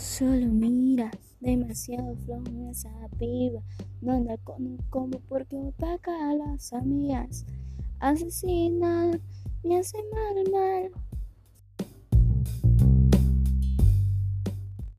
Solo mira, demasiado flojo esa piba. No anda con un combo porque opaca a las amigas. Asesina, me hace mal, mal.